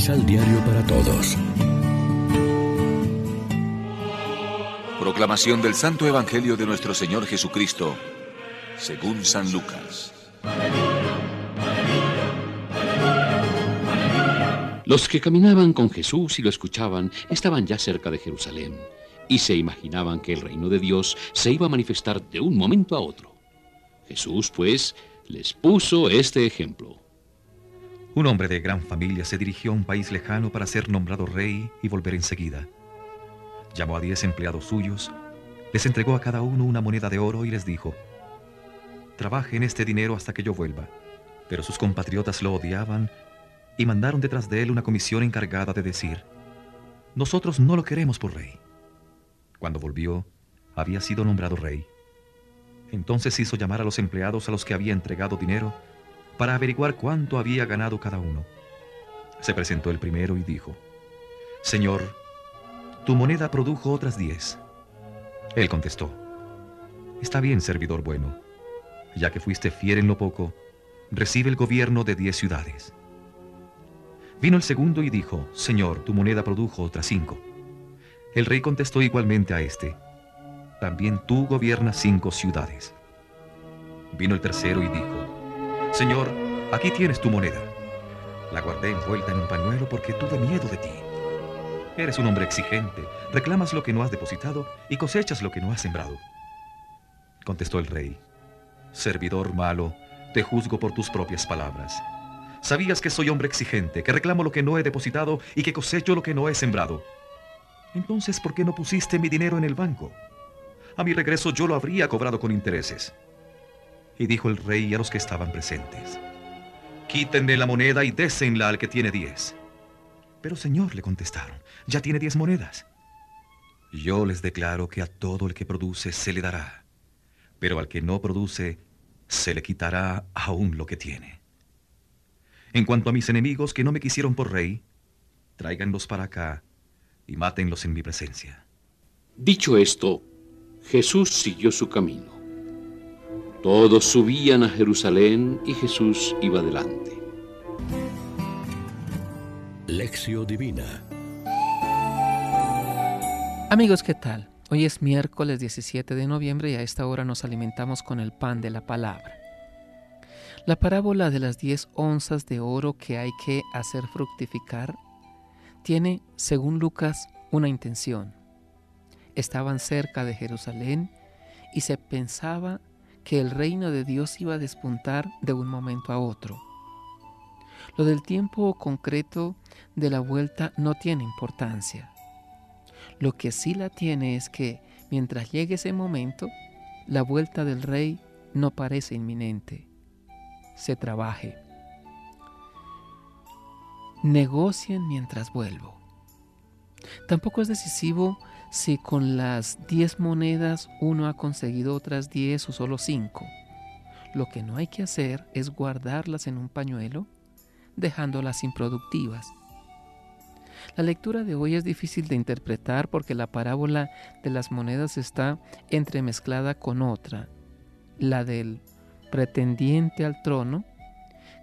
Misal Diario para Todos. Proclamación del Santo Evangelio de nuestro Señor Jesucristo, según San Lucas. Los que caminaban con Jesús y lo escuchaban estaban ya cerca de Jerusalén y se imaginaban que el reino de Dios se iba a manifestar de un momento a otro. Jesús, pues, les puso este ejemplo. Un hombre de gran familia se dirigió a un país lejano para ser nombrado rey y volver enseguida. Llamó a diez empleados suyos, les entregó a cada uno una moneda de oro y les dijo, Trabajen este dinero hasta que yo vuelva. Pero sus compatriotas lo odiaban y mandaron detrás de él una comisión encargada de decir, Nosotros no lo queremos por rey. Cuando volvió, había sido nombrado rey. Entonces hizo llamar a los empleados a los que había entregado dinero para averiguar cuánto había ganado cada uno. Se presentó el primero y dijo, Señor, tu moneda produjo otras diez. Él contestó, Está bien, servidor bueno, ya que fuiste fiel en lo poco, recibe el gobierno de diez ciudades. Vino el segundo y dijo, Señor, tu moneda produjo otras cinco. El rey contestó igualmente a este, También tú gobiernas cinco ciudades. Vino el tercero y dijo, Señor, aquí tienes tu moneda. La guardé envuelta en un pañuelo porque tuve miedo de ti. Eres un hombre exigente, reclamas lo que no has depositado y cosechas lo que no has sembrado. Contestó el rey, Servidor malo, te juzgo por tus propias palabras. Sabías que soy hombre exigente, que reclamo lo que no he depositado y que cosecho lo que no he sembrado. Entonces, ¿por qué no pusiste mi dinero en el banco? A mi regreso yo lo habría cobrado con intereses. Y dijo el rey a los que estaban presentes, Quítenme la moneda y désenla al que tiene diez. Pero señor, le contestaron, ya tiene diez monedas. Yo les declaro que a todo el que produce se le dará, pero al que no produce se le quitará aún lo que tiene. En cuanto a mis enemigos que no me quisieron por rey, tráiganlos para acá y mátenlos en mi presencia. Dicho esto, Jesús siguió su camino. Todos subían a Jerusalén y Jesús iba delante. Lección Divina Amigos, ¿qué tal? Hoy es miércoles 17 de noviembre y a esta hora nos alimentamos con el pan de la palabra. La parábola de las 10 onzas de oro que hay que hacer fructificar tiene, según Lucas, una intención. Estaban cerca de Jerusalén y se pensaba que el reino de Dios iba a despuntar de un momento a otro. Lo del tiempo concreto de la vuelta no tiene importancia. Lo que sí la tiene es que mientras llegue ese momento, la vuelta del rey no parece inminente. Se trabaje. Negocien mientras vuelvo. Tampoco es decisivo si con las 10 monedas uno ha conseguido otras 10 o solo 5. Lo que no hay que hacer es guardarlas en un pañuelo, dejándolas improductivas. La lectura de hoy es difícil de interpretar porque la parábola de las monedas está entremezclada con otra, la del pretendiente al trono,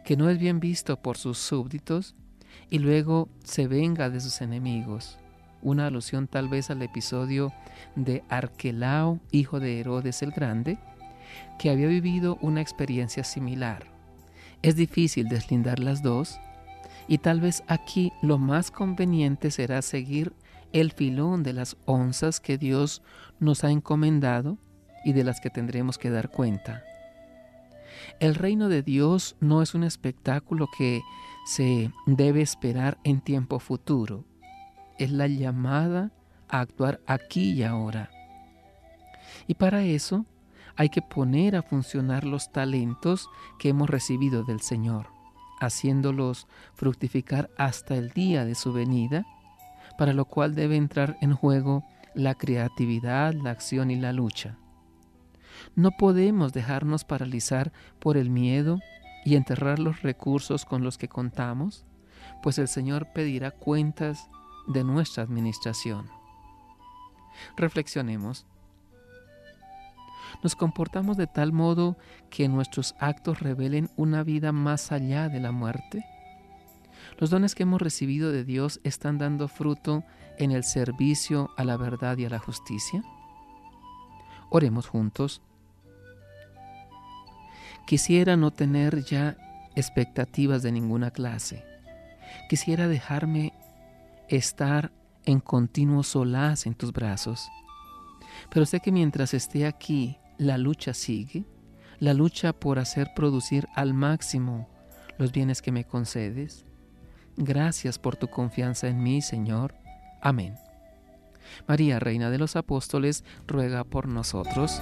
que no es bien visto por sus súbditos y luego se venga de sus enemigos. Una alusión tal vez al episodio de Arquelao, hijo de Herodes el Grande, que había vivido una experiencia similar. Es difícil deslindar las dos y tal vez aquí lo más conveniente será seguir el filón de las onzas que Dios nos ha encomendado y de las que tendremos que dar cuenta. El reino de Dios no es un espectáculo que se debe esperar en tiempo futuro. Es la llamada a actuar aquí y ahora. Y para eso hay que poner a funcionar los talentos que hemos recibido del Señor, haciéndolos fructificar hasta el día de su venida, para lo cual debe entrar en juego la creatividad, la acción y la lucha. No podemos dejarnos paralizar por el miedo y enterrar los recursos con los que contamos, pues el Señor pedirá cuentas de nuestra administración. Reflexionemos. Nos comportamos de tal modo que nuestros actos revelen una vida más allá de la muerte. Los dones que hemos recibido de Dios están dando fruto en el servicio a la verdad y a la justicia. Oremos juntos. Quisiera no tener ya expectativas de ninguna clase. Quisiera dejarme estar en continuo solaz en tus brazos. Pero sé que mientras esté aquí, la lucha sigue, la lucha por hacer producir al máximo los bienes que me concedes. Gracias por tu confianza en mí, Señor. Amén. María, Reina de los Apóstoles, ruega por nosotros.